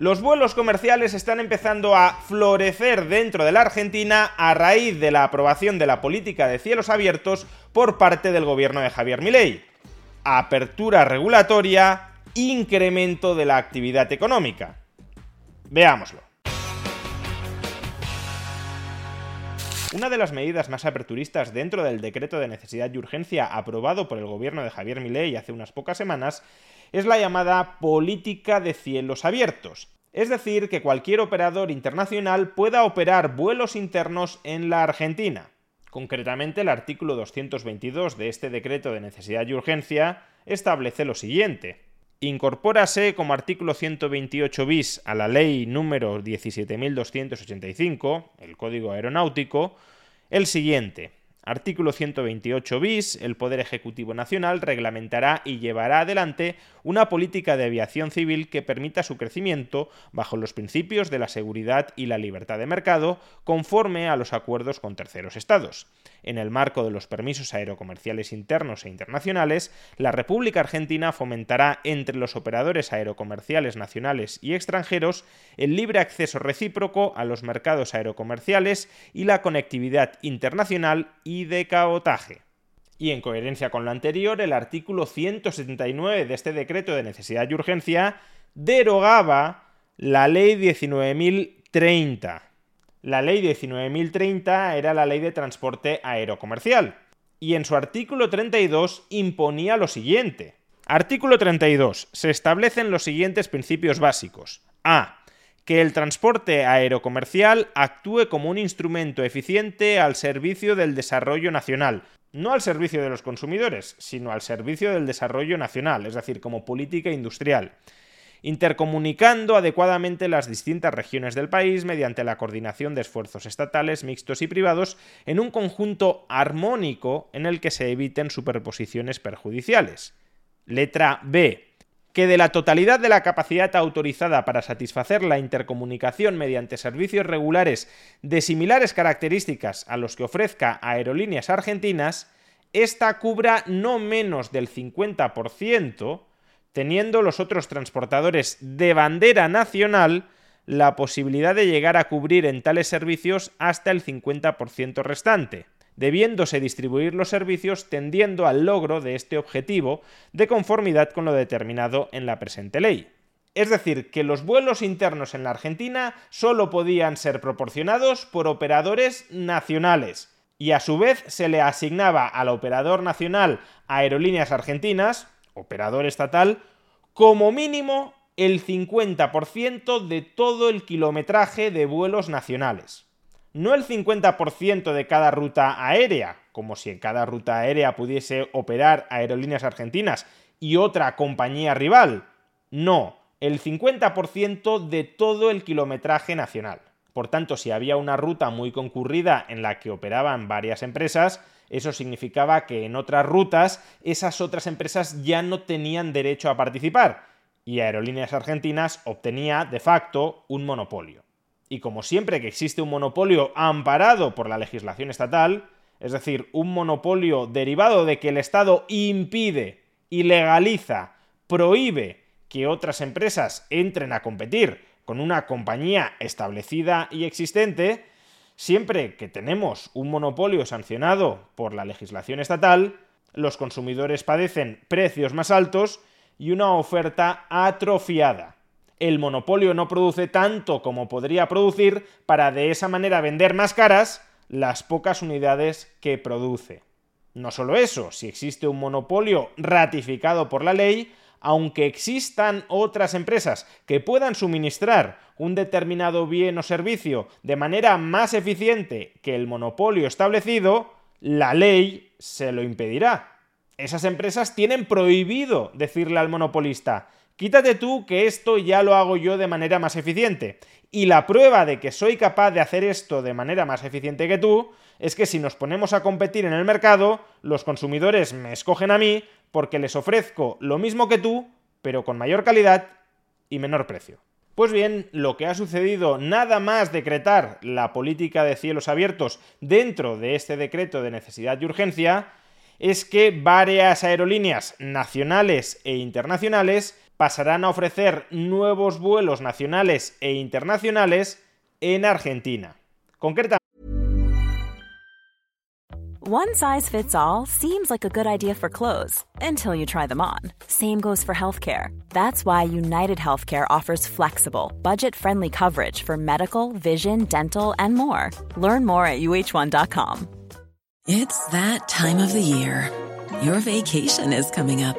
Los vuelos comerciales están empezando a florecer dentro de la Argentina a raíz de la aprobación de la política de cielos abiertos por parte del gobierno de Javier Milei. Apertura regulatoria, incremento de la actividad económica. Veámoslo. Una de las medidas más aperturistas dentro del decreto de necesidad y urgencia aprobado por el gobierno de Javier Milei hace unas pocas semanas es la llamada política de cielos abiertos. Es decir, que cualquier operador internacional pueda operar vuelos internos en la Argentina. Concretamente, el artículo 222 de este decreto de necesidad y urgencia establece lo siguiente. Incorpórase como artículo 128 bis a la ley número 17.285, el Código Aeronáutico, el siguiente. Artículo 128 bis, el Poder Ejecutivo Nacional reglamentará y llevará adelante una política de aviación civil que permita su crecimiento bajo los principios de la seguridad y la libertad de mercado, conforme a los acuerdos con terceros estados. En el marco de los permisos aerocomerciales internos e internacionales, la República Argentina fomentará entre los operadores aerocomerciales nacionales y extranjeros el libre acceso recíproco a los mercados aerocomerciales y la conectividad internacional y de cabotaje. Y en coherencia con lo anterior, el artículo 179 de este decreto de necesidad y urgencia derogaba la ley 19.030. La ley 19.030 era la ley de transporte aerocomercial. Y en su artículo 32 imponía lo siguiente. Artículo 32. Se establecen los siguientes principios básicos. A que el transporte aerocomercial actúe como un instrumento eficiente al servicio del desarrollo nacional, no al servicio de los consumidores, sino al servicio del desarrollo nacional, es decir, como política industrial, intercomunicando adecuadamente las distintas regiones del país mediante la coordinación de esfuerzos estatales, mixtos y privados en un conjunto armónico en el que se eviten superposiciones perjudiciales. Letra B que de la totalidad de la capacidad autorizada para satisfacer la intercomunicación mediante servicios regulares de similares características a los que ofrezca Aerolíneas Argentinas, esta cubra no menos del 50%, teniendo los otros transportadores de bandera nacional la posibilidad de llegar a cubrir en tales servicios hasta el 50% restante debiéndose distribuir los servicios tendiendo al logro de este objetivo de conformidad con lo determinado en la presente ley. Es decir, que los vuelos internos en la Argentina solo podían ser proporcionados por operadores nacionales, y a su vez se le asignaba al operador nacional Aerolíneas Argentinas, operador estatal, como mínimo el 50% de todo el kilometraje de vuelos nacionales no el 50% de cada ruta aérea, como si en cada ruta aérea pudiese operar aerolíneas argentinas y otra compañía rival. No, el 50% de todo el kilometraje nacional. Por tanto, si había una ruta muy concurrida en la que operaban varias empresas, eso significaba que en otras rutas esas otras empresas ya no tenían derecho a participar y Aerolíneas Argentinas obtenía de facto un monopolio. Y como siempre que existe un monopolio amparado por la legislación estatal, es decir, un monopolio derivado de que el Estado impide, ilegaliza, prohíbe que otras empresas entren a competir con una compañía establecida y existente, siempre que tenemos un monopolio sancionado por la legislación estatal, los consumidores padecen precios más altos y una oferta atrofiada el monopolio no produce tanto como podría producir para de esa manera vender más caras las pocas unidades que produce. No solo eso, si existe un monopolio ratificado por la ley, aunque existan otras empresas que puedan suministrar un determinado bien o servicio de manera más eficiente que el monopolio establecido, la ley se lo impedirá. Esas empresas tienen prohibido decirle al monopolista Quítate tú que esto ya lo hago yo de manera más eficiente. Y la prueba de que soy capaz de hacer esto de manera más eficiente que tú es que si nos ponemos a competir en el mercado, los consumidores me escogen a mí porque les ofrezco lo mismo que tú, pero con mayor calidad y menor precio. Pues bien, lo que ha sucedido nada más decretar la política de cielos abiertos dentro de este decreto de necesidad y urgencia es que varias aerolíneas nacionales e internacionales pasarán a ofrecer nuevos vuelos nacionales e internacionales en Argentina. Concretamente, One size fits all seems like a good idea for clothes until you try them on. Same goes for healthcare. That's why United Healthcare offers flexible, budget friendly coverage for medical, vision, dental, and more. Learn more at uh1.com. It's that time of the year. Your vacation is coming up.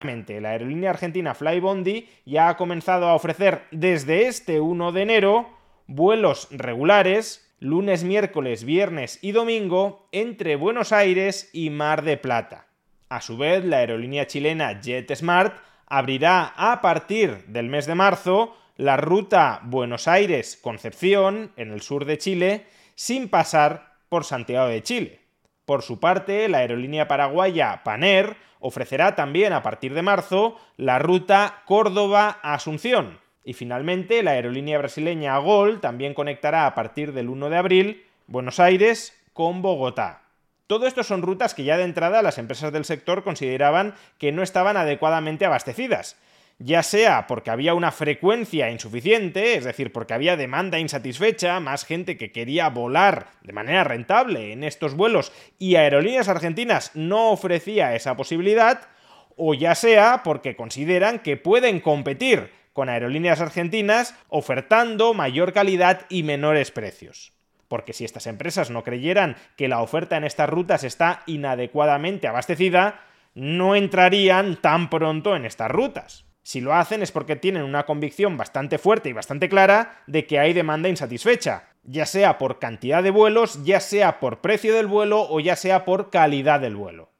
La aerolínea argentina Flybondi ya ha comenzado a ofrecer desde este 1 de enero vuelos regulares lunes, miércoles, viernes y domingo entre Buenos Aires y Mar de Plata. A su vez, la aerolínea chilena JetSmart abrirá a partir del mes de marzo la ruta Buenos Aires-Concepción, en el sur de Chile, sin pasar por Santiago de Chile. Por su parte, la aerolínea paraguaya Paner ofrecerá también a partir de marzo la ruta Córdoba-Asunción, y finalmente, la aerolínea brasileña Gol también conectará a partir del 1 de abril Buenos Aires con Bogotá. Todo esto son rutas que ya de entrada las empresas del sector consideraban que no estaban adecuadamente abastecidas, ya sea porque había una frecuencia insuficiente, es decir, porque había demanda insatisfecha, más gente que quería volar de manera rentable en estos vuelos y Aerolíneas Argentinas no ofrecía esa posibilidad, o ya sea porque consideran que pueden competir con aerolíneas argentinas ofertando mayor calidad y menores precios. Porque si estas empresas no creyeran que la oferta en estas rutas está inadecuadamente abastecida, no entrarían tan pronto en estas rutas. Si lo hacen es porque tienen una convicción bastante fuerte y bastante clara de que hay demanda insatisfecha, ya sea por cantidad de vuelos, ya sea por precio del vuelo o ya sea por calidad del vuelo.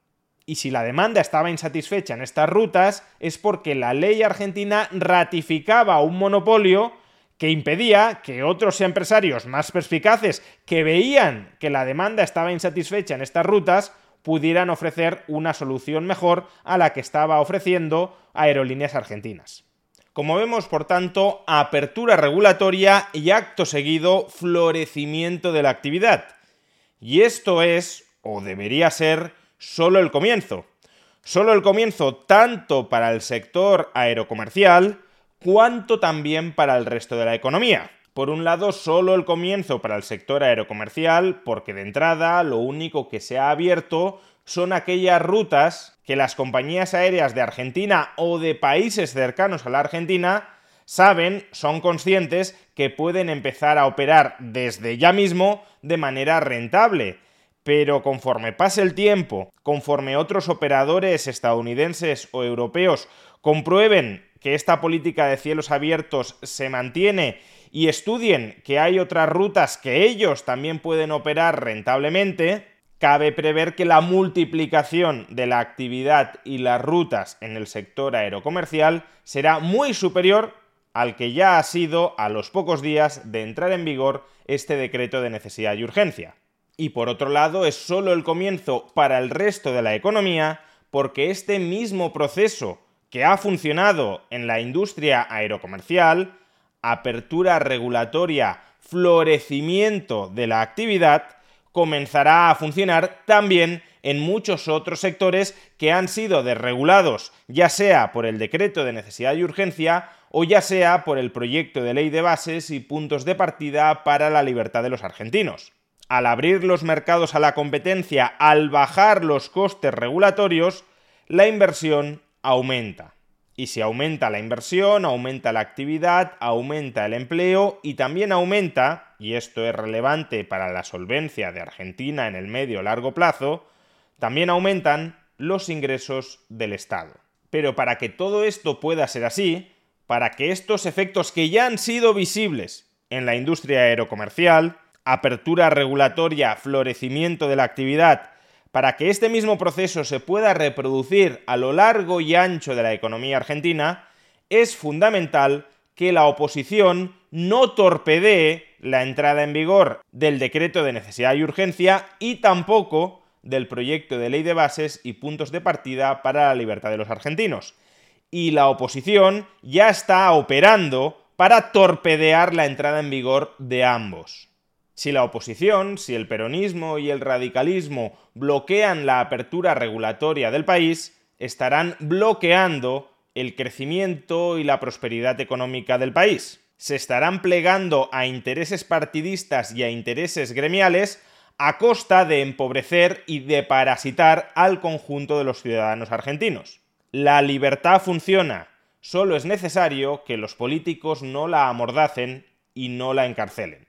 Y si la demanda estaba insatisfecha en estas rutas es porque la ley argentina ratificaba un monopolio que impedía que otros empresarios más perspicaces que veían que la demanda estaba insatisfecha en estas rutas pudieran ofrecer una solución mejor a la que estaba ofreciendo Aerolíneas Argentinas. Como vemos, por tanto, apertura regulatoria y acto seguido florecimiento de la actividad. Y esto es, o debería ser, solo el comienzo. Solo el comienzo tanto para el sector aerocomercial cuanto también para el resto de la economía. Por un lado, solo el comienzo para el sector aerocomercial, porque de entrada lo único que se ha abierto son aquellas rutas que las compañías aéreas de Argentina o de países cercanos a la Argentina saben, son conscientes que pueden empezar a operar desde ya mismo de manera rentable. Pero conforme pase el tiempo, conforme otros operadores estadounidenses o europeos comprueben que esta política de cielos abiertos se mantiene y estudien que hay otras rutas que ellos también pueden operar rentablemente, cabe prever que la multiplicación de la actividad y las rutas en el sector aerocomercial será muy superior al que ya ha sido a los pocos días de entrar en vigor este decreto de necesidad y urgencia. Y por otro lado es solo el comienzo para el resto de la economía porque este mismo proceso que ha funcionado en la industria aerocomercial apertura regulatoria, florecimiento de la actividad, comenzará a funcionar también en muchos otros sectores que han sido desregulados, ya sea por el decreto de necesidad y urgencia o ya sea por el proyecto de ley de bases y puntos de partida para la libertad de los argentinos. Al abrir los mercados a la competencia, al bajar los costes regulatorios, la inversión aumenta. Y si aumenta la inversión, aumenta la actividad, aumenta el empleo y también aumenta, y esto es relevante para la solvencia de Argentina en el medio largo plazo, también aumentan los ingresos del Estado. Pero para que todo esto pueda ser así, para que estos efectos que ya han sido visibles en la industria aerocomercial, apertura regulatoria, florecimiento de la actividad, para que este mismo proceso se pueda reproducir a lo largo y ancho de la economía argentina, es fundamental que la oposición no torpedee la entrada en vigor del decreto de necesidad y urgencia y tampoco del proyecto de ley de bases y puntos de partida para la libertad de los argentinos. Y la oposición ya está operando para torpedear la entrada en vigor de ambos. Si la oposición, si el peronismo y el radicalismo bloquean la apertura regulatoria del país, estarán bloqueando el crecimiento y la prosperidad económica del país. Se estarán plegando a intereses partidistas y a intereses gremiales a costa de empobrecer y de parasitar al conjunto de los ciudadanos argentinos. La libertad funciona, solo es necesario que los políticos no la amordacen y no la encarcelen.